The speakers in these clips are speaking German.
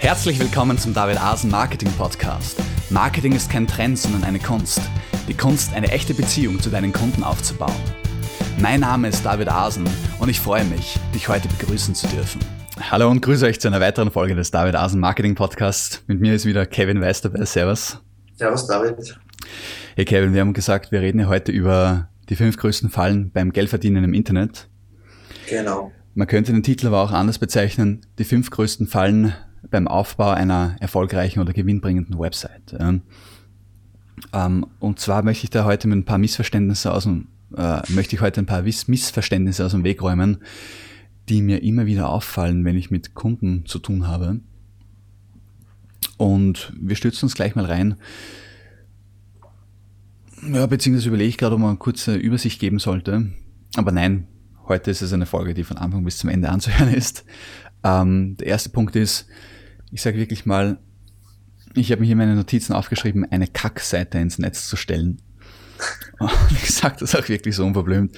Herzlich willkommen zum David Asen Marketing Podcast. Marketing ist kein Trend, sondern eine Kunst. Die Kunst, eine echte Beziehung zu deinen Kunden aufzubauen. Mein Name ist David Asen und ich freue mich, dich heute begrüßen zu dürfen. Hallo und grüße euch zu einer weiteren Folge des David Asen Marketing Podcasts. Mit mir ist wieder Kevin Weiß dabei. Servus. Servus, David. Hey Kevin, wir haben gesagt, wir reden ja heute über die fünf größten Fallen beim Geldverdienen im Internet. Genau. Man könnte den Titel aber auch anders bezeichnen, die fünf größten Fallen beim Aufbau einer erfolgreichen oder gewinnbringenden Website. Ähm, und zwar möchte ich da heute mit ein paar Missverständnisse aus dem, äh, möchte ich heute ein paar Missverständnisse aus dem Weg räumen, die mir immer wieder auffallen, wenn ich mit Kunden zu tun habe. Und wir stürzen uns gleich mal rein. Ja, beziehungsweise überlege ich gerade, ob man eine kurze Übersicht geben sollte. Aber nein, heute ist es eine Folge, die von Anfang bis zum Ende anzuhören ist. Ähm, der erste Punkt ist, ich sage wirklich mal, ich habe mir hier meine Notizen aufgeschrieben, eine Kackseite ins Netz zu stellen. Und ich sage das auch wirklich so unverblümt,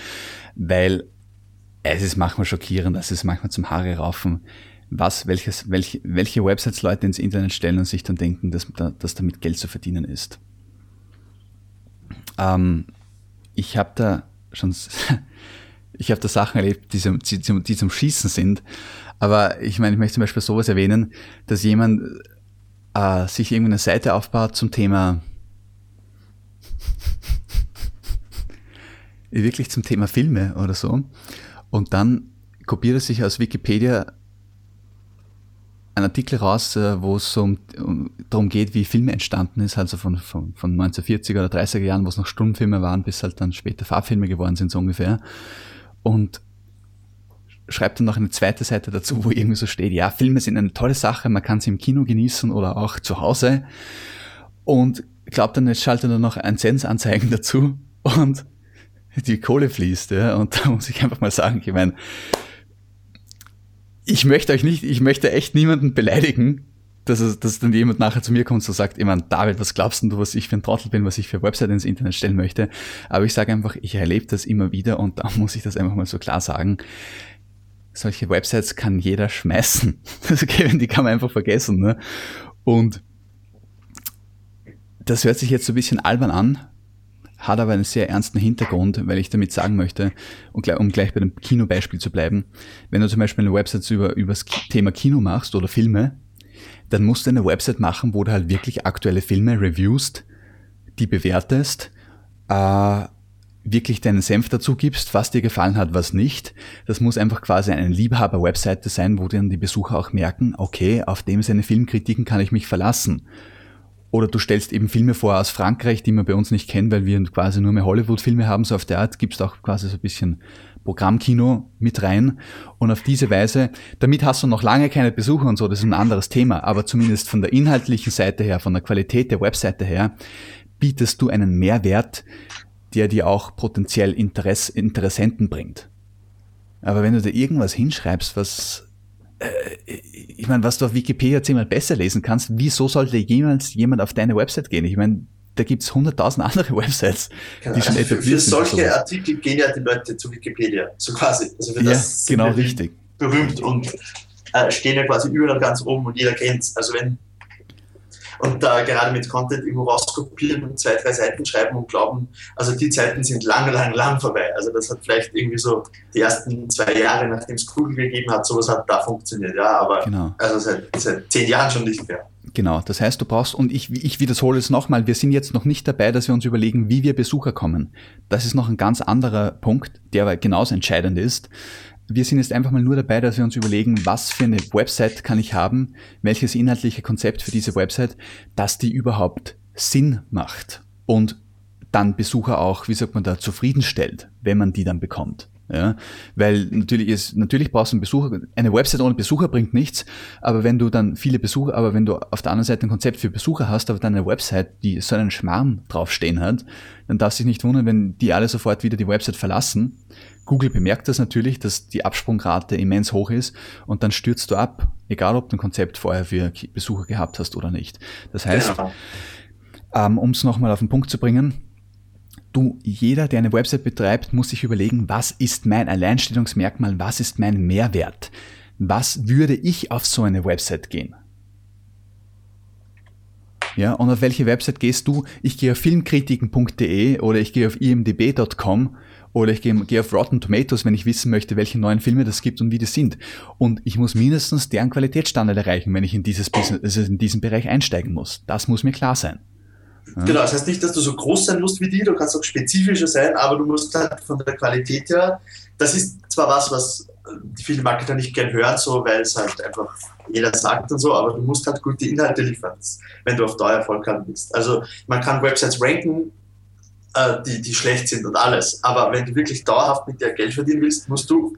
weil es ist manchmal schockierend, es ist manchmal zum Haare raufen, was, welches, welche, welche Websites Leute ins Internet stellen und sich dann denken, dass, dass damit Geld zu verdienen ist. Ähm, ich habe da schon, ich habe da Sachen erlebt, die, die, die zum Schießen sind. Aber ich meine, ich möchte zum Beispiel sowas erwähnen, dass jemand äh, sich irgendwie eine Seite aufbaut zum Thema wirklich zum Thema Filme oder so und dann kopiert er sich aus Wikipedia einen Artikel raus, äh, wo es um, um, darum geht, wie Filme entstanden ist, also von, von, von 1940er oder 30er Jahren, wo es noch Stummfilme waren, bis halt dann später Farbfilme geworden sind, so ungefähr. Und schreibt dann noch eine zweite Seite dazu, wo irgendwie so steht, ja, Filme sind eine tolle Sache, man kann sie im Kino genießen oder auch zu Hause. Und glaubt dann, jetzt schaltet er noch ein Zensanzeigen dazu und die Kohle fließt, ja. Und da muss ich einfach mal sagen, ich meine, ich möchte euch nicht, ich möchte echt niemanden beleidigen, dass, es, dass dann jemand nachher zu mir kommt und sagt, ich meine, David, was glaubst du, was ich für ein Trottel bin, was ich für Website ins Internet stellen möchte? Aber ich sage einfach, ich erlebe das immer wieder und da muss ich das einfach mal so klar sagen solche Websites kann jeder schmeißen. Also die kann man einfach vergessen. Ne? Und das hört sich jetzt so ein bisschen albern an, hat aber einen sehr ernsten Hintergrund, weil ich damit sagen möchte, um gleich bei dem Kinobeispiel zu bleiben, wenn du zum Beispiel eine Website über, über das Thema Kino machst oder Filme, dann musst du eine Website machen, wo du halt wirklich aktuelle Filme reviewst, die bewertest, äh, wirklich deinen Senf dazu gibst, was dir gefallen hat, was nicht. Das muss einfach quasi eine Liebhaber-Webseite sein, wo dann die Besucher auch merken, okay, auf dem seine Filmkritiken kann ich mich verlassen. Oder du stellst eben Filme vor aus Frankreich, die man bei uns nicht kennt, weil wir quasi nur mehr Hollywood-Filme haben, so auf der Art gibst auch quasi so ein bisschen Programmkino mit rein. Und auf diese Weise, damit hast du noch lange keine Besucher und so, das ist ein anderes Thema, aber zumindest von der inhaltlichen Seite her, von der Qualität der Webseite her, bietest du einen Mehrwert, der dir auch potenziell Interess Interessenten bringt. Aber wenn du da irgendwas hinschreibst, was äh, ich meine, was du auf Wikipedia zehnmal besser lesen kannst, wieso sollte jemals jemand auf deine Website gehen? Ich meine, da gibt's hunderttausend andere Websites, genau. die schon also etabliert sind. Für solche Artikel gehen ja die Leute zu Wikipedia, so quasi. Also für das ja, genau richtig. Berühmt und äh, stehen ja quasi überall ganz oben und jeder kennt's. Also wenn und da gerade mit Content irgendwo rauskopieren und zwei, drei Seiten schreiben und glauben, also die Zeiten sind lang, lang, lang vorbei. Also das hat vielleicht irgendwie so die ersten zwei Jahre, nachdem es Google gegeben hat, sowas hat da funktioniert, ja, aber genau. also seit, seit zehn Jahren schon nicht mehr. Genau, das heißt, du brauchst, und ich, ich wiederhole es nochmal, wir sind jetzt noch nicht dabei, dass wir uns überlegen, wie wir Besucher kommen. Das ist noch ein ganz anderer Punkt, der aber genauso entscheidend ist. Wir sind jetzt einfach mal nur dabei, dass wir uns überlegen, was für eine Website kann ich haben, welches inhaltliche Konzept für diese Website, dass die überhaupt Sinn macht und dann Besucher auch, wie sagt man da, zufriedenstellt, wenn man die dann bekommt. Ja, weil natürlich ist, natürlich brauchst du einen Besucher, eine Website ohne Besucher bringt nichts, aber wenn du dann viele Besucher, aber wenn du auf der anderen Seite ein Konzept für Besucher hast, aber dann eine Website, die so einen Schmarrn draufstehen hat, dann darfst du dich nicht wundern, wenn die alle sofort wieder die Website verlassen. Google bemerkt das natürlich, dass die Absprungrate immens hoch ist und dann stürzt du ab, egal ob du ein Konzept vorher für Besucher gehabt hast oder nicht. Das heißt, genau. ähm, um es nochmal auf den Punkt zu bringen, du, jeder, der eine Website betreibt, muss sich überlegen, was ist mein Alleinstellungsmerkmal, was ist mein Mehrwert? Was würde ich auf so eine Website gehen? Ja, und auf welche Website gehst du? Ich gehe auf filmkritiken.de oder ich gehe auf imdb.com oder ich gehe, gehe auf Rotten Tomatoes, wenn ich wissen möchte, welche neuen Filme das gibt und wie die sind. Und ich muss mindestens deren Qualitätsstandard erreichen, wenn ich in dieses Business, also in diesen Bereich einsteigen muss. Das muss mir klar sein. Ja. Genau, das heißt nicht, dass du so groß sein musst wie die, du kannst auch spezifischer sein, aber du musst halt von der Qualität her, das ist zwar was, was viele Marketer nicht gern hören, so, weil es halt einfach jeder sagt und so, aber du musst halt gute Inhalte liefern, wenn du auf Dauer Erfolg haben willst. Also man kann Websites ranken, äh, die, die schlecht sind und alles, aber wenn du wirklich dauerhaft mit der Geld verdienen willst, musst du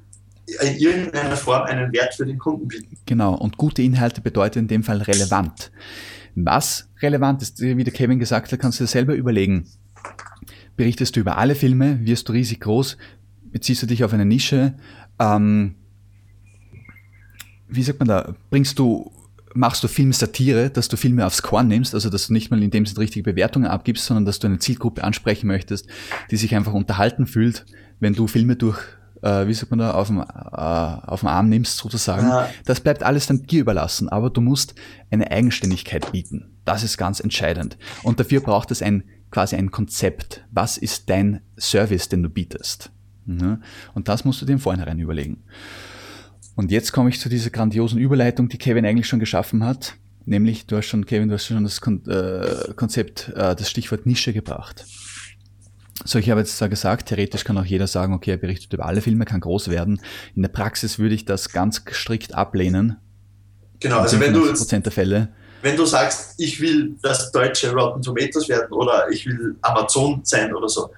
in irgendeiner Form einen Wert für den Kunden bieten. Genau, und gute Inhalte bedeutet in dem Fall relevant. Was relevant ist, wie der Kevin gesagt hat, kannst du dir selber überlegen. Berichtest du über alle Filme, wirst du riesig groß, beziehst du dich auf eine Nische, ähm, wie sagt man da, bringst du, machst du Filmsatire, dass du Filme aufs Korn nimmst, also dass du nicht mal in dem Sinne richtige Bewertungen abgibst, sondern dass du eine Zielgruppe ansprechen möchtest, die sich einfach unterhalten fühlt, wenn du Filme durch äh, wie sagt man da, auf dem, äh, auf dem Arm nimmst sozusagen. Ja. Das bleibt alles dann dir überlassen, aber du musst eine Eigenständigkeit bieten. Das ist ganz entscheidend. Und dafür braucht es ein quasi ein Konzept. Was ist dein Service, den du bietest? Ne? Und das musst du dir im Vorhinein überlegen. Und jetzt komme ich zu dieser grandiosen Überleitung, die Kevin eigentlich schon geschaffen hat. Nämlich, du hast schon, Kevin, du hast schon das Kon äh, Konzept, äh, das Stichwort Nische gebracht. So, ich habe jetzt zwar gesagt, theoretisch kann auch jeder sagen, okay, er berichtet über alle Filme, kann groß werden. In der Praxis würde ich das ganz strikt ablehnen. Genau, also wenn du Prozent der Fälle. Wenn du sagst, ich will das deutsche Rotten Tomatoes werden oder ich will Amazon sein oder so,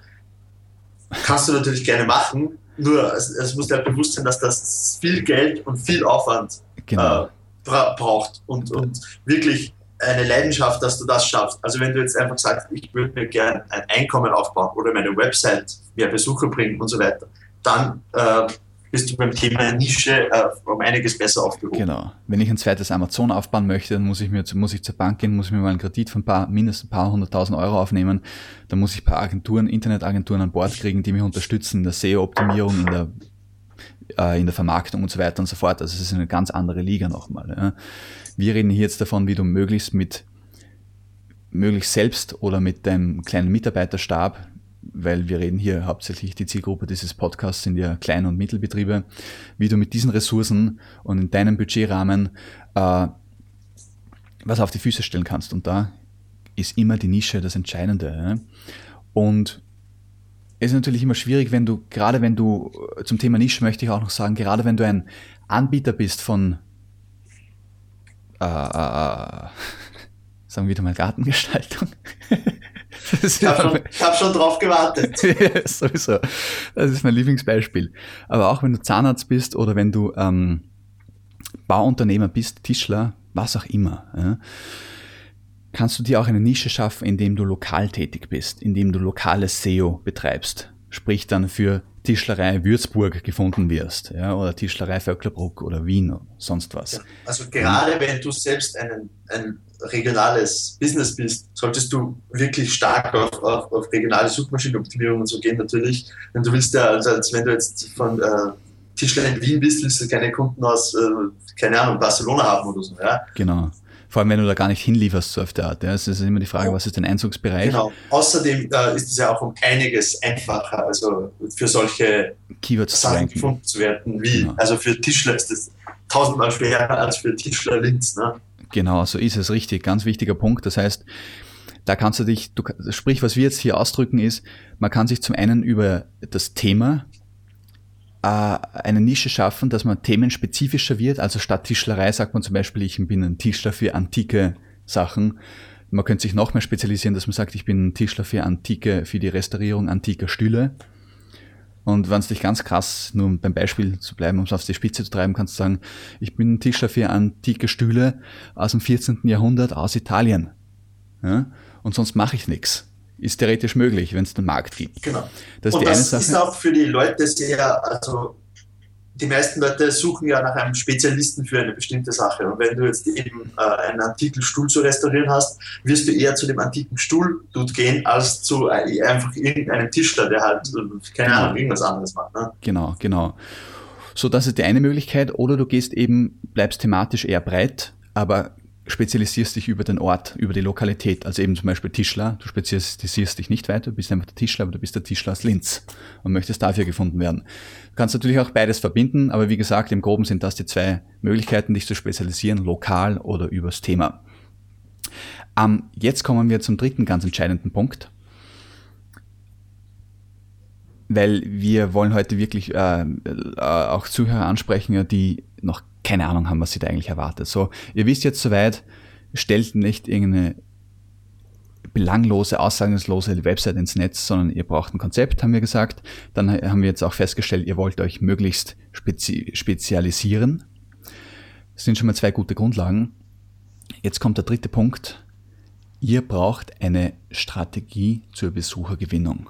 kannst du natürlich gerne machen, nur es, es muss dir halt bewusst sein, dass das viel Geld und viel Aufwand genau. äh, bra braucht und, und wirklich eine Leidenschaft, dass du das schaffst. Also wenn du jetzt einfach sagst, ich würde mir gerne ein Einkommen aufbauen oder meine Website mehr Besucher bringen und so weiter, dann äh, bist du beim Thema Nische äh, um einiges besser aufgehoben. Genau. Wenn ich ein zweites Amazon aufbauen möchte, dann muss ich mir muss ich zur Bank gehen, muss ich mir mal einen Kredit von paar, mindestens ein paar hunderttausend Euro aufnehmen. Dann muss ich ein paar Agenturen, Internetagenturen an Bord kriegen, die mich unterstützen in der SEO-Optimierung, in der äh, in der Vermarktung und so weiter und so fort. Also es ist eine ganz andere Liga nochmal. Wir reden hier jetzt davon, wie du möglichst mit möglichst selbst oder mit deinem kleinen Mitarbeiterstab weil wir reden hier hauptsächlich, die Zielgruppe dieses Podcasts sind ja Klein- und Mittelbetriebe, wie du mit diesen Ressourcen und in deinem Budgetrahmen äh, was auf die Füße stellen kannst. Und da ist immer die Nische das Entscheidende. Ja? Und es ist natürlich immer schwierig, wenn du, gerade wenn du, zum Thema Nische möchte ich auch noch sagen, gerade wenn du ein Anbieter bist von, äh, äh, äh sagen wir wieder mal Gartengestaltung. ich habe schon, hab schon drauf gewartet. ja, sowieso. Das ist mein Lieblingsbeispiel. Aber auch wenn du Zahnarzt bist oder wenn du ähm, Bauunternehmer bist, Tischler, was auch immer, ja, kannst du dir auch eine Nische schaffen, indem du lokal tätig bist, indem du lokales SEO betreibst. Sprich dann für Tischlerei Würzburg gefunden wirst, ja, oder Tischlerei Vöcklerbruck oder Wien oder sonst was. Also gerade wenn du selbst einen, ein regionales Business bist, solltest du wirklich stark auf, auf, auf regionale Suchmaschinenoptimierung und so gehen natürlich. Wenn du willst ja, also als wenn du jetzt von äh, Tischler in Wien bist, willst du keine Kunden aus, äh, keine Ahnung, Barcelona haben oder so, ja. Genau. Vor allem, wenn du da gar nicht hinlieferst so auf der Art. Ja. Es ist immer die Frage, was ist dein Einzugsbereich? Genau. Außerdem äh, ist es ja auch um einiges einfacher, also für solche Keywords Sachen gefunden zu werden, wie, genau. also für Tischler ist es tausendmal schwerer als für Tischler Linz. Ne? Genau, so ist es richtig. Ganz wichtiger Punkt. Das heißt, da kannst du dich, du, sprich, was wir jetzt hier ausdrücken ist, man kann sich zum einen über das Thema eine Nische schaffen, dass man themenspezifischer wird. Also statt Tischlerei sagt man zum Beispiel, ich bin ein Tischler für antike Sachen. Man könnte sich noch mehr spezialisieren, dass man sagt, ich bin ein Tischler für antike, für die Restaurierung antiker Stühle. Und wenn es dich ganz krass, nur beim Beispiel zu bleiben, um es auf die Spitze zu treiben, kannst du sagen, ich bin ein Tischler für antike Stühle aus dem 14. Jahrhundert aus Italien. Ja? Und sonst mache ich nichts ist theoretisch möglich, wenn es den Markt gibt. Genau. Das ist, und das ist auch für die Leute sehr, also die meisten Leute suchen ja nach einem Spezialisten für eine bestimmte Sache. Und wenn du jetzt eben äh, einen antiken Stuhl zu restaurieren hast, wirst du eher zu dem antiken Stuhl gehen, als zu äh, einfach irgendeinem Tischler, der halt, äh, keine genau. Ahnung, irgendwas anderes macht. Ne? Genau, genau. So, das ist die eine Möglichkeit. Oder du gehst eben, bleibst thematisch eher breit, aber spezialisierst dich über den Ort, über die Lokalität. Also eben zum Beispiel Tischler. Du spezialisierst dich nicht weiter, du bist einfach der Tischler, aber du bist der Tischler aus Linz und möchtest dafür gefunden werden. Du kannst natürlich auch beides verbinden, aber wie gesagt, im Groben sind das die zwei Möglichkeiten, dich zu spezialisieren, lokal oder übers Thema. Ähm, jetzt kommen wir zum dritten ganz entscheidenden Punkt. Weil wir wollen heute wirklich äh, äh, auch Zuhörer ansprechen, die noch keine Ahnung haben, was sie da eigentlich erwartet. So, ihr wisst jetzt soweit, stellt nicht irgendeine belanglose, aussagenslose Website ins Netz, sondern ihr braucht ein Konzept, haben wir gesagt. Dann haben wir jetzt auch festgestellt, ihr wollt euch möglichst spezi spezialisieren. Das sind schon mal zwei gute Grundlagen. Jetzt kommt der dritte Punkt. Ihr braucht eine Strategie zur Besuchergewinnung.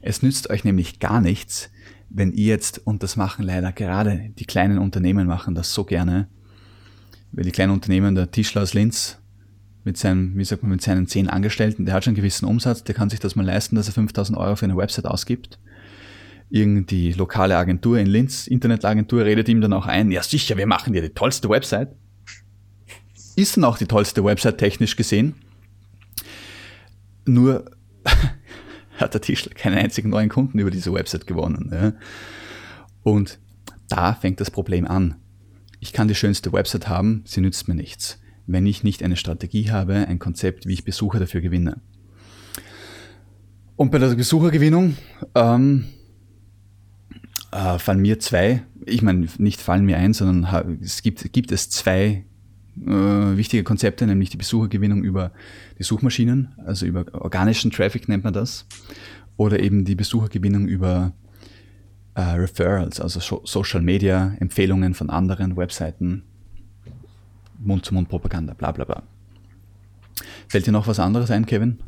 Es nützt euch nämlich gar nichts, wenn ihr jetzt, und das machen leider gerade die kleinen Unternehmen machen das so gerne, weil die kleinen Unternehmen, der Tischler aus Linz mit seinem, wie sagt man, mit seinen zehn Angestellten, der hat schon einen gewissen Umsatz, der kann sich das mal leisten, dass er 5000 Euro für eine Website ausgibt. Irgend lokale Agentur in Linz, Internetagentur, redet ihm dann auch ein, ja sicher, wir machen dir die tollste Website. Ist dann auch die tollste Website technisch gesehen. Nur hat der Tischler keinen einzigen neuen Kunden über diese Website gewonnen. Ja. Und da fängt das Problem an. Ich kann die schönste Website haben, sie nützt mir nichts, wenn ich nicht eine Strategie habe, ein Konzept, wie ich Besucher dafür gewinne. Und bei der Besuchergewinnung ähm, äh, fallen mir zwei, ich meine, nicht fallen mir ein, sondern es gibt, gibt es zwei äh, wichtige Konzepte, nämlich die Besuchergewinnung über die Suchmaschinen, also über organischen Traffic nennt man das, oder eben die Besuchergewinnung über äh, Referrals, also Social Media, Empfehlungen von anderen Webseiten, Mund-zu-Mund-Propaganda, bla bla bla. Fällt dir noch was anderes ein, Kevin?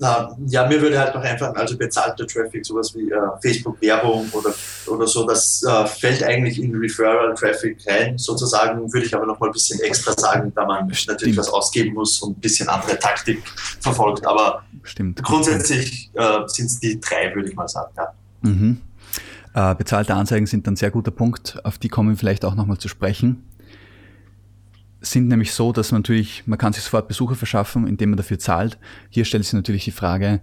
Ja, mir würde halt noch einfach, also bezahlter Traffic, sowas wie äh, Facebook-Werbung oder, oder so, das äh, fällt eigentlich in Referral-Traffic rein, sozusagen, würde ich aber noch mal ein bisschen extra sagen, da man Stimmt. natürlich was ausgeben muss und ein bisschen andere Taktik verfolgt. Aber Stimmt. grundsätzlich äh, sind es die drei, würde ich mal sagen. Ja. Mhm. Äh, bezahlte Anzeigen sind ein sehr guter Punkt, auf die kommen wir vielleicht auch nochmal zu sprechen sind nämlich so, dass man natürlich, man kann sich sofort Besucher verschaffen, indem man dafür zahlt. Hier stellt sich natürlich die Frage,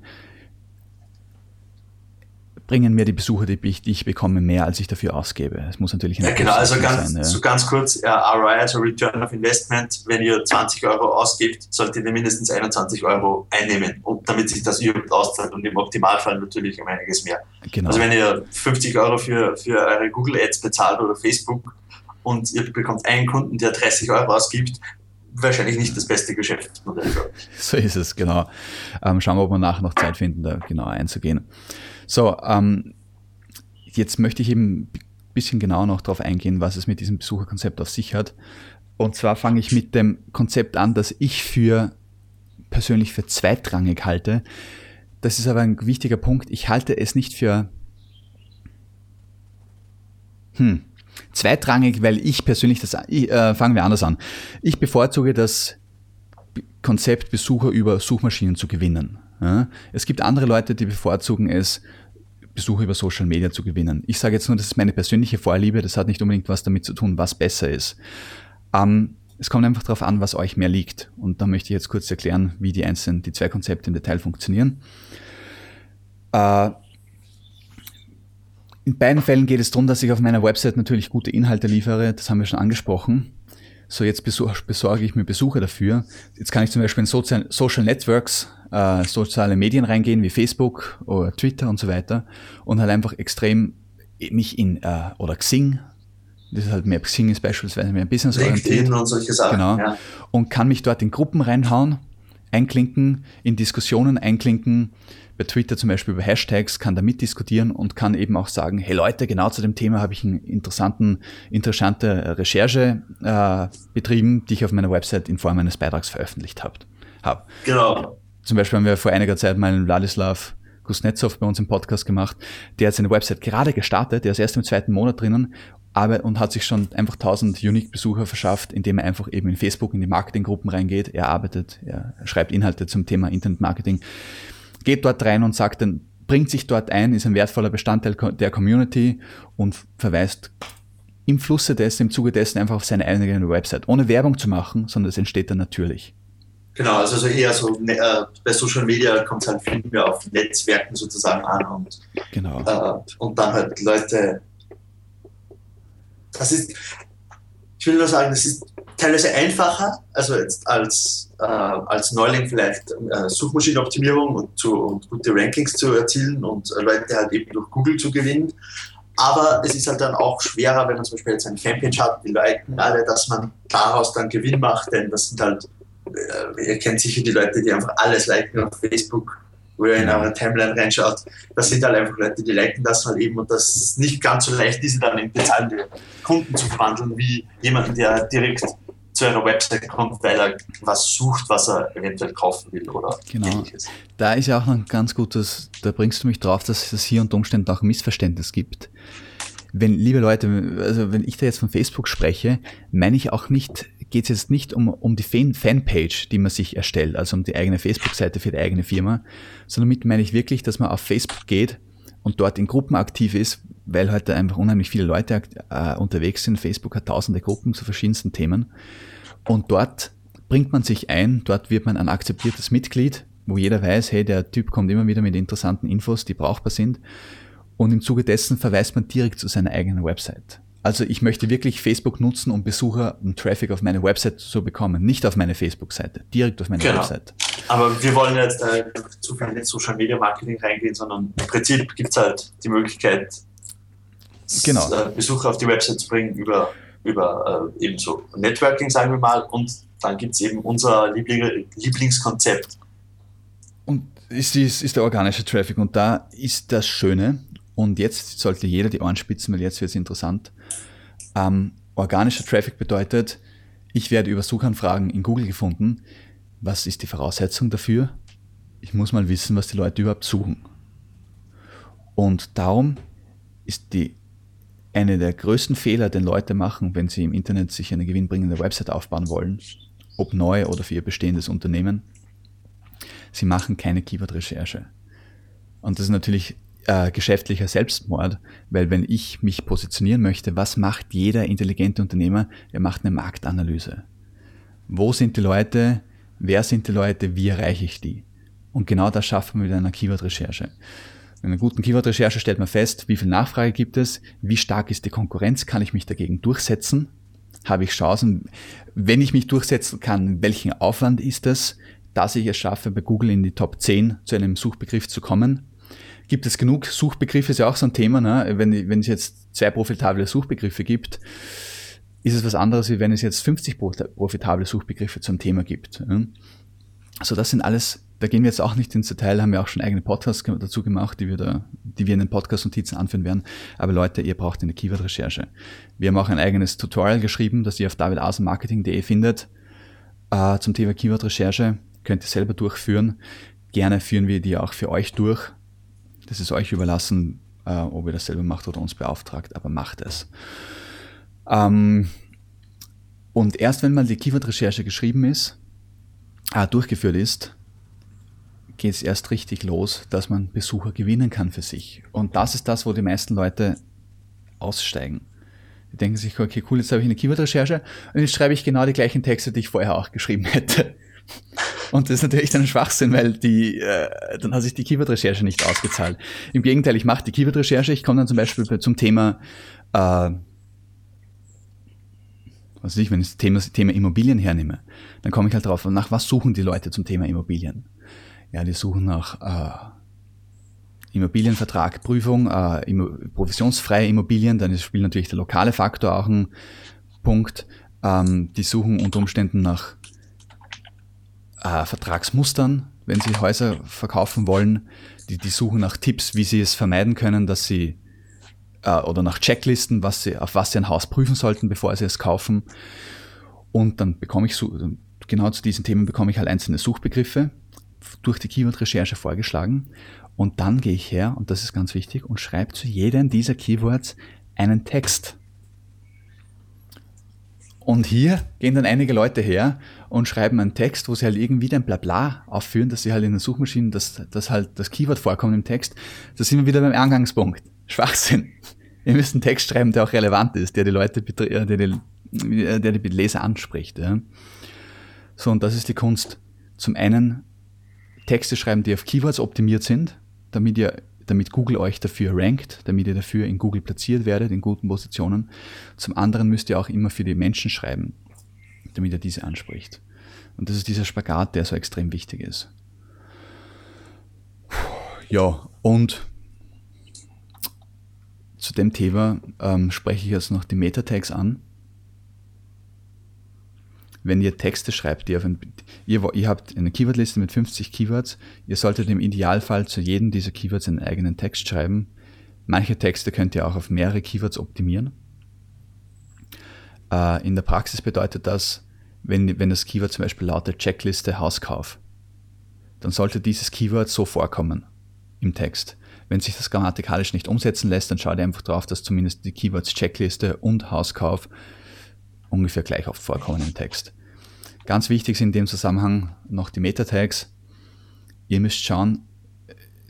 bringen mir die Besucher, die ich, die ich bekomme, mehr, als ich dafür ausgebe. Es muss natürlich Ja, genau, also ganz, sein, ja. so ganz kurz, ja, ROI, also Return of Investment, wenn ihr 20 Euro ausgibt, solltet ihr mindestens 21 Euro einnehmen, und damit sich das überhaupt auszahlt und im Optimalfall natürlich um einiges mehr. Genau. Also wenn ihr 50 Euro für, für eure Google Ads bezahlt oder Facebook, und ihr bekommt einen Kunden, der 30 Euro ausgibt, wahrscheinlich nicht das beste Geschäftsmodell. So ist es, genau. Ähm, schauen wir, ob wir nachher noch Zeit finden, da genauer einzugehen. So, ähm, jetzt möchte ich eben ein bisschen genauer noch darauf eingehen, was es mit diesem Besucherkonzept auf sich hat. Und zwar fange ich mit dem Konzept an, das ich für persönlich für zweitrangig halte. Das ist aber ein wichtiger Punkt. Ich halte es nicht für hm, zweitrangig, weil ich persönlich das, äh, fangen wir anders an. Ich bevorzuge das Konzept, Besucher über Suchmaschinen zu gewinnen. Ja? Es gibt andere Leute, die bevorzugen es, Besucher über Social Media zu gewinnen. Ich sage jetzt nur, das ist meine persönliche Vorliebe, das hat nicht unbedingt was damit zu tun, was besser ist. Ähm, es kommt einfach darauf an, was euch mehr liegt. Und da möchte ich jetzt kurz erklären, wie die einzelnen, die zwei Konzepte im Detail funktionieren. Äh, in beiden Fällen geht es darum, dass ich auf meiner Website natürlich gute Inhalte liefere. Das haben wir schon angesprochen. So, jetzt besorge ich mir Besucher dafür. Jetzt kann ich zum Beispiel in Social Networks, äh, soziale Medien reingehen, wie Facebook oder Twitter und so weiter und halt einfach extrem mich in, äh, oder Xing, das ist halt mehr, Xing ist beispielsweise mehr businessorientiert. und solche Sachen. Genau. Ja. Und kann mich dort in Gruppen reinhauen, einklinken, in Diskussionen einklinken, bei Twitter zum Beispiel über Hashtags, kann da mitdiskutieren und kann eben auch sagen, hey Leute, genau zu dem Thema habe ich eine interessanten, interessante Recherche äh, betrieben, die ich auf meiner Website in Form eines Beitrags veröffentlicht habe. Hab. Genau. Zum Beispiel haben wir vor einiger Zeit mal einen Vladislav Kuznetsov bei uns im Podcast gemacht. Der hat seine Website gerade gestartet, der ist erst im zweiten Monat drinnen aber, und hat sich schon einfach 1000 Unique-Besucher verschafft, indem er einfach eben in Facebook in die Marketinggruppen reingeht. Er arbeitet, er schreibt Inhalte zum Thema Internet-Marketing geht dort rein und sagt dann, bringt sich dort ein, ist ein wertvoller Bestandteil der Community und verweist im Flusse dessen, im Zuge dessen einfach auf seine eigene Website, ohne Werbung zu machen, sondern es entsteht dann natürlich. Genau, also so eher so ne, äh, bei Social Media kommt es halt viel mehr auf Netzwerken sozusagen an und, genau. äh, und dann halt Leute. Das ist, ich will nur sagen, das ist teilweise einfacher, also jetzt als, äh, als Neuling vielleicht äh, Suchmaschinenoptimierung und, zu, und gute Rankings zu erzielen und Leute halt eben durch Google zu gewinnen. Aber es ist halt dann auch schwerer, wenn man zum Beispiel jetzt eine Fanpage hat, die liken alle, dass man daraus dann Gewinn macht, denn das sind halt äh, ihr kennt sicher die Leute, die einfach alles liken auf Facebook, wo ihr in eure Timeline reinschaut. Das sind halt einfach Leute, die liken das halt eben und das ist nicht ganz so leicht, diese dann in bezahlende Kunden zu verwandeln, wie jemanden, der direkt zu einer Website kommt, weil er was sucht, was er eventuell kaufen will oder genau. ähnliches. Da ist ja auch noch ganz gut, dass, da bringst du mich drauf, dass es hier unter Umständen auch ein Missverständnis gibt. Wenn, liebe Leute, also wenn ich da jetzt von Facebook spreche, meine ich auch nicht geht es jetzt nicht um, um die Fan Fanpage, die man sich erstellt, also um die eigene Facebook-Seite für die eigene Firma, sondern damit meine ich wirklich, dass man auf Facebook geht und dort in Gruppen aktiv ist, weil heute einfach unheimlich viele Leute äh, unterwegs sind. Facebook hat tausende Gruppen zu verschiedensten Themen. Und dort bringt man sich ein, dort wird man ein akzeptiertes Mitglied, wo jeder weiß, hey, der Typ kommt immer wieder mit interessanten Infos, die brauchbar sind. Und im Zuge dessen verweist man direkt zu seiner eigenen Website. Also ich möchte wirklich Facebook nutzen, um Besucher und Traffic auf meine Website zu bekommen, nicht auf meine Facebook-Seite, direkt auf meine genau. Website. Aber wir wollen jetzt äh, zu viel in Social Media Marketing reingehen, sondern im Prinzip gibt es halt die Möglichkeit, genau. Äh, Besucher auf die Website zu bringen über, über äh, eben so Networking, sagen wir mal, und dann gibt es eben unser Liebling Lieblingskonzept. Und ist, ist, ist der organische Traffic und da ist das Schöne, und jetzt sollte jeder die Ohren spitzen, weil jetzt wird es interessant. Ähm, organischer Traffic bedeutet, ich werde über Suchanfragen in Google gefunden. Was ist die Voraussetzung dafür? Ich muss mal wissen, was die Leute überhaupt suchen. Und darum ist die eine der größten Fehler, den Leute machen, wenn sie im Internet sich eine gewinnbringende Website aufbauen wollen, ob neu oder für ihr bestehendes Unternehmen, sie machen keine Keyword-Recherche. Und das ist natürlich äh, geschäftlicher Selbstmord, weil wenn ich mich positionieren möchte, was macht jeder intelligente Unternehmer? Er macht eine Marktanalyse. Wo sind die Leute? Wer sind die Leute? Wie erreiche ich die? Und genau das schaffen wir mit einer Keyword-Recherche. In einer guten Keyword-Recherche stellt man fest, wie viel Nachfrage gibt es, wie stark ist die Konkurrenz, kann ich mich dagegen durchsetzen, habe ich Chancen, wenn ich mich durchsetzen kann, welchen Aufwand ist es, dass ich es schaffe, bei Google in die Top 10 zu einem Suchbegriff zu kommen gibt es genug Suchbegriffe, ist ja auch so ein Thema, ne? wenn, wenn es jetzt zwei profitable Suchbegriffe gibt, ist es was anderes, wie wenn es jetzt 50 profitable Suchbegriffe zum Thema gibt. Ne? Also das sind alles, da gehen wir jetzt auch nicht ins Detail, haben wir auch schon eigene Podcasts dazu gemacht, die wir da, die wir in den Podcast-Notizen anführen werden. Aber Leute, ihr braucht eine Keyword-Recherche. Wir haben auch ein eigenes Tutorial geschrieben, das ihr auf davidasenmarketing.de findet, äh, zum Thema Keyword-Recherche. Könnt ihr selber durchführen. Gerne führen wir die auch für euch durch. Das ist euch überlassen, äh, ob ihr das selber macht oder uns beauftragt, aber macht es. Ähm, und erst wenn mal die Keyword-Recherche geschrieben ist, äh, durchgeführt ist, geht es erst richtig los, dass man Besucher gewinnen kann für sich. Und das ist das, wo die meisten Leute aussteigen. Die denken sich, okay, cool, jetzt habe ich eine Keyword-Recherche und jetzt schreibe ich genau die gleichen Texte, die ich vorher auch geschrieben hätte. Und das ist natürlich dann ein Schwachsinn, weil die, äh, dann hat sich die Keyword-Recherche nicht ausgezahlt. Im Gegenteil, ich mache die Keyword-Recherche, ich komme dann zum Beispiel zum Thema, äh, was weiß ich, wenn ich das Thema, Thema Immobilien hernehme, dann komme ich halt drauf, nach was suchen die Leute zum Thema Immobilien? Ja, die suchen nach äh, Immobilienvertrag, äh, provisionsfreie Immobilien, dann spielt natürlich der lokale Faktor auch einen Punkt. Ähm, die suchen unter Umständen nach äh, Vertragsmustern, wenn sie Häuser verkaufen wollen. Die, die suchen nach Tipps, wie sie es vermeiden können, dass sie äh, oder nach Checklisten, was sie, auf was sie ein Haus prüfen sollten, bevor sie es kaufen. Und dann bekomme ich genau zu diesen Themen bekomme ich halt einzelne Suchbegriffe durch die Keyword-Recherche vorgeschlagen. Und dann gehe ich her, und das ist ganz wichtig, und schreibe zu jedem dieser Keywords einen Text. Und hier gehen dann einige Leute her und schreiben einen Text, wo sie halt irgendwie ein Blabla aufführen, dass sie halt in den Suchmaschinen, dass, dass halt das Keyword vorkommt im Text. Da sind wir wieder beim Eingangspunkt. Schwachsinn. ihr müsst einen Text schreiben, der auch relevant ist, der die Leute, der die, der die Leser anspricht. Ja. So, und das ist die Kunst. Zum einen Texte schreiben, die auf Keywords optimiert sind, damit ihr damit Google euch dafür rankt, damit ihr dafür in Google platziert werdet, in guten Positionen. Zum anderen müsst ihr auch immer für die Menschen schreiben, damit er diese anspricht. Und das ist dieser Spagat, der so extrem wichtig ist. Ja, und zu dem Thema ähm, spreche ich jetzt noch die Meta-Tags an. Wenn ihr Texte schreibt, auf ein, ihr, ihr habt eine Keywordliste mit 50 Keywords, ihr solltet im Idealfall zu jedem dieser Keywords einen eigenen Text schreiben. Manche Texte könnt ihr auch auf mehrere Keywords optimieren. Äh, in der Praxis bedeutet das, wenn, wenn das Keyword zum Beispiel lautet Checkliste Hauskauf, dann sollte dieses Keyword so vorkommen im Text. Wenn sich das grammatikalisch nicht umsetzen lässt, dann schaut ihr einfach drauf, dass zumindest die Keywords Checkliste und Hauskauf ungefähr gleich oft vorkommen im Text. Ganz wichtig sind in dem Zusammenhang noch die Meta-Tags. Ihr müsst schauen,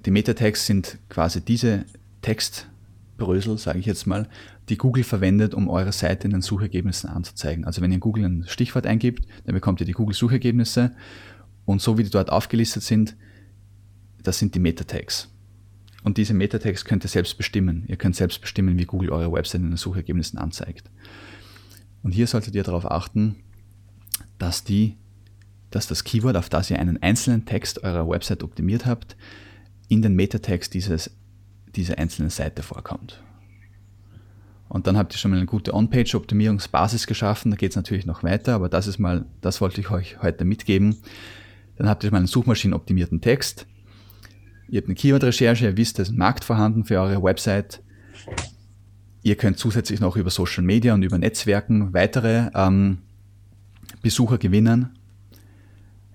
die Meta-Tags sind quasi diese Textbrösel, sage ich jetzt mal, die Google verwendet, um eure Seite in den Suchergebnissen anzuzeigen. Also wenn ihr in Google ein Stichwort eingibt, dann bekommt ihr die Google-Suchergebnisse und so wie die dort aufgelistet sind, das sind die Meta-Tags. Und diese Meta-Tags könnt ihr selbst bestimmen. Ihr könnt selbst bestimmen, wie Google eure Website in den Suchergebnissen anzeigt. Und hier solltet ihr darauf achten, dass, die, dass das Keyword, auf das ihr einen einzelnen Text eurer Website optimiert habt, in den Meta-Tags dieses, dieser einzelnen Seite vorkommt. Und dann habt ihr schon mal eine gute On-Page-Optimierungsbasis geschaffen. Da geht es natürlich noch weiter, aber das ist mal, das wollte ich euch heute mitgeben. Dann habt ihr mal einen suchmaschinenoptimierten Text. Ihr habt eine Keyword-Recherche, ihr wisst, da ist ein Markt vorhanden für eure Website. Ihr könnt zusätzlich noch über Social Media und über Netzwerken weitere ähm, Besucher gewinnen.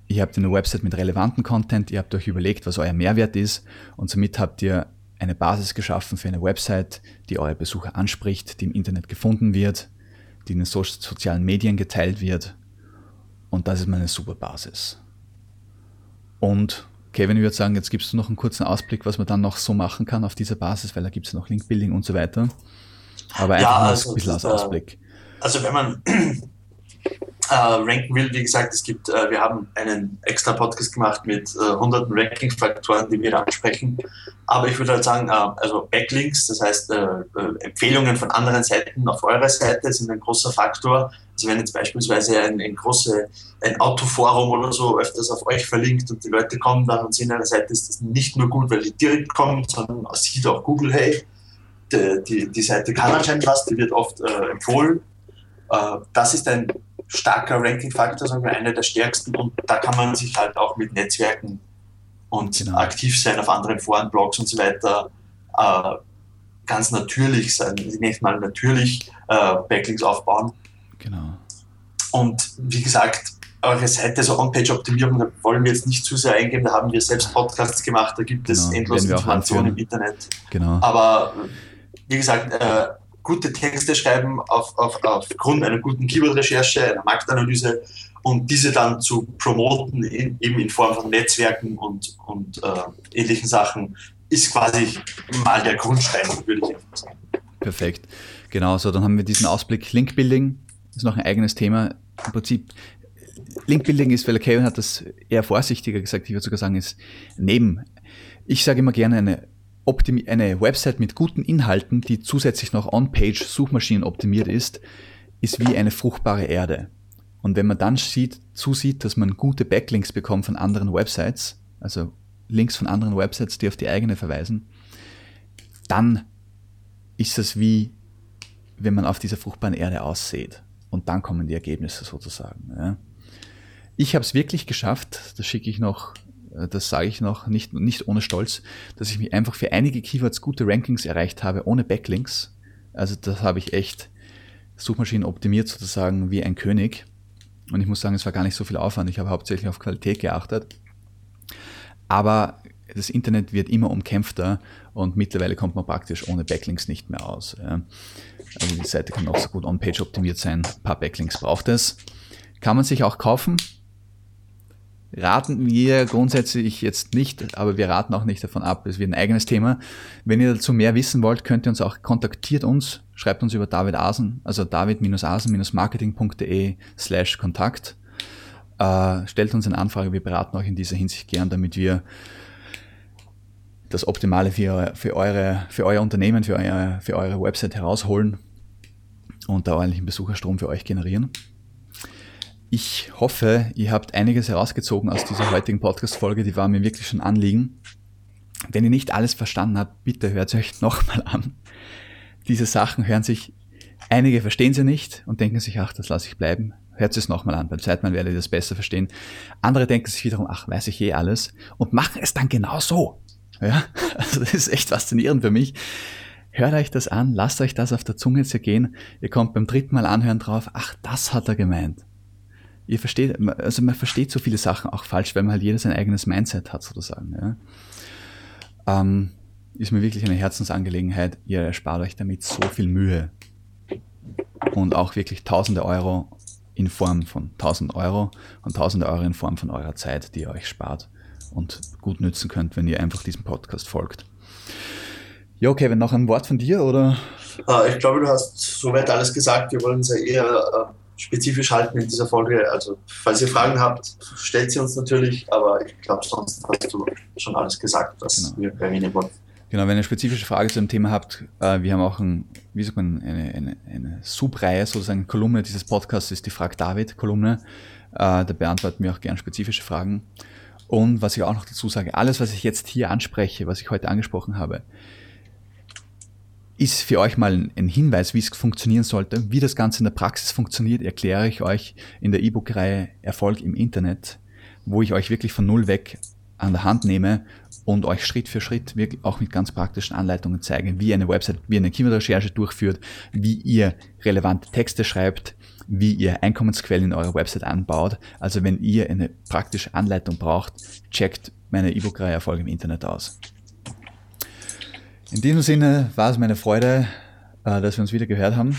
Ihr habt eine Website mit relevanten Content, ihr habt euch überlegt, was euer Mehrwert ist und somit habt ihr eine Basis geschaffen für eine Website, die eure Besucher anspricht, die im Internet gefunden wird, die in den so sozialen Medien geteilt wird und das ist meine super Basis. Und Kevin, ich würde sagen, jetzt gibst du noch einen kurzen Ausblick, was man dann noch so machen kann auf dieser Basis, weil da gibt es noch Linkbuilding und so weiter. Aber einfach ja, also, ein bisschen als Ausblick. Also wenn man äh, ranken will, wie gesagt, es gibt, äh, wir haben einen extra Podcast gemacht mit äh, hunderten Ranking-Faktoren, die wir ansprechen. Aber ich würde halt sagen, äh, also Backlinks, das heißt äh, äh, Empfehlungen von anderen Seiten auf eurer Seite sind ein großer Faktor. Also wenn jetzt beispielsweise ein, ein große, ein Autoforum oder so öfters auf euch verlinkt und die Leute kommen dann und sehen eine Seite, ist das nicht nur gut, weil die direkt kommen, sondern sieht auch Google, hey, die, die, die Seite kann anscheinend was, die wird oft äh, empfohlen. Äh, das ist ein starker Ranking-Faktor, sagen wir, einer der stärksten und da kann man sich halt auch mit Netzwerken und genau. aktiv sein auf anderen Foren, Blogs und so weiter äh, ganz natürlich sein, ich nenne mal natürlich äh, Backlinks aufbauen Genau. Und wie gesagt, eure Seite, so On-Page-Optimierung, da wollen wir jetzt nicht zu sehr eingehen, da haben wir selbst Podcasts gemacht, da gibt es genau, endlos Informationen im Internet. Genau. Aber wie gesagt, äh, gute Texte schreiben auf, auf, aufgrund einer guten Keyword-Recherche, einer Marktanalyse und diese dann zu promoten, in, eben in Form von Netzwerken und, und äh, ähnlichen Sachen, ist quasi mal der Grundstein, würde ich einfach sagen. Perfekt. Genau, so dann haben wir diesen Ausblick Link-Building, ist noch ein eigenes Thema. Im Prinzip, Linkbuilding ist, weil Kevin hat das eher vorsichtiger gesagt, ich würde sogar sagen, ist neben. Ich sage immer gerne eine, Optimi eine Website mit guten Inhalten, die zusätzlich noch on-page Suchmaschinen optimiert ist, ist wie eine fruchtbare Erde. Und wenn man dann sieht, zusieht, dass man gute Backlinks bekommt von anderen Websites, also Links von anderen Websites, die auf die eigene verweisen, dann ist das wie, wenn man auf dieser fruchtbaren Erde aussieht und dann kommen die Ergebnisse sozusagen. Ja. Ich habe es wirklich geschafft, das schicke ich noch, das sage ich noch, nicht, nicht ohne Stolz, dass ich mich einfach für einige Keywords gute Rankings erreicht habe, ohne Backlinks. Also das habe ich echt Suchmaschinen optimiert sozusagen wie ein König. Und ich muss sagen, es war gar nicht so viel Aufwand. Ich habe hauptsächlich auf Qualität geachtet. Aber das Internet wird immer umkämpfter und mittlerweile kommt man praktisch ohne Backlinks nicht mehr aus. Also die Seite kann auch so gut on-page optimiert sein. Ein paar Backlinks braucht es. Kann man sich auch kaufen. Raten wir grundsätzlich jetzt nicht, aber wir raten auch nicht davon ab. Es wird ein eigenes Thema. Wenn ihr dazu mehr wissen wollt, könnt ihr uns auch kontaktiert uns, schreibt uns über David Asen, also david-asen-marketing.de slash Kontakt. Äh, stellt uns eine Anfrage, wir beraten euch in dieser Hinsicht gern, damit wir das Optimale für, für, eure, für euer Unternehmen, für, euer, für eure Website herausholen und da ordentlichen Besucherstrom für euch generieren. Ich hoffe, ihr habt einiges herausgezogen aus dieser heutigen Podcast-Folge, die war mir wirklich schon Anliegen. Wenn ihr nicht alles verstanden habt, bitte hört es euch nochmal an. Diese Sachen hören sich, einige verstehen sie nicht und denken sich, ach, das lasse ich bleiben. Hört es nochmal an. Beim zweiten Mal werdet ihr das besser verstehen. Andere denken sich wiederum, ach, weiß ich eh alles und machen es dann genau so. Ja, also das ist echt faszinierend für mich. Hört euch das an, lasst euch das auf der Zunge zergehen. Ihr kommt beim dritten Mal anhören drauf, ach, das hat er gemeint ihr versteht, also man versteht so viele Sachen auch falsch, weil man halt jeder sein eigenes Mindset hat, sozusagen. Ja. Ähm, ist mir wirklich eine Herzensangelegenheit. Ihr erspart euch damit so viel Mühe. Und auch wirklich tausende Euro in Form von 1000 Euro und tausende Euro in Form von eurer Zeit, die ihr euch spart und gut nützen könnt, wenn ihr einfach diesem Podcast folgt. Ja, Kevin, noch ein Wort von dir, oder? Ah, ich glaube, du hast soweit alles gesagt. Wir wollen es ja eher äh, spezifisch halten in dieser Folge. Also, falls ihr Fragen habt, stellt sie uns natürlich, aber ich glaube, sonst hast du schon alles gesagt, was genau. wir erwähnen wollen. Genau, wenn ihr eine spezifische Frage zu dem Thema habt, äh, wir haben auch ein, wie sagt man, eine, eine, eine Subreihe, sozusagen Kolumne dieses Podcasts ist die Frag David Kolumne. Äh, da beantworten wir auch gerne spezifische Fragen. Und was ich auch noch dazu sage, alles, was ich jetzt hier anspreche, was ich heute angesprochen habe, ist für euch mal ein Hinweis, wie es funktionieren sollte. Wie das Ganze in der Praxis funktioniert, erkläre ich euch in der E-Book-Reihe Erfolg im Internet, wo ich euch wirklich von Null weg an der Hand nehme und euch Schritt für Schritt wirklich auch mit ganz praktischen Anleitungen zeige, wie eine Website, wie eine Keyword-Recherche durchführt, wie ihr relevante Texte schreibt, wie ihr Einkommensquellen in eurer Website anbaut. Also wenn ihr eine praktische Anleitung braucht, checkt meine E-Book-Reihe Erfolg im Internet aus. In diesem Sinne war es meine Freude, äh, dass wir uns wieder gehört haben.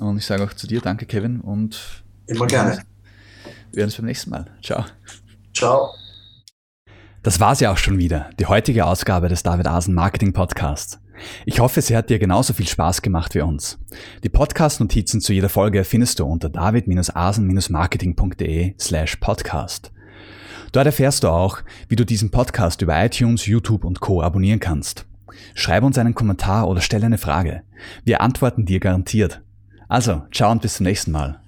Und ich sage auch zu dir, danke Kevin und immer gerne. Wir hören uns beim nächsten Mal. Ciao. Ciao. Das war's ja auch schon wieder, die heutige Ausgabe des David Asen Marketing Podcasts. Ich hoffe, sie hat dir genauso viel Spaß gemacht wie uns. Die Podcast-Notizen zu jeder Folge findest du unter david-asen-marketing.de slash podcast. Dort erfährst du auch, wie du diesen Podcast über iTunes, YouTube und Co. abonnieren kannst. Schreib uns einen Kommentar oder stelle eine Frage. Wir antworten dir garantiert. Also, ciao und bis zum nächsten Mal.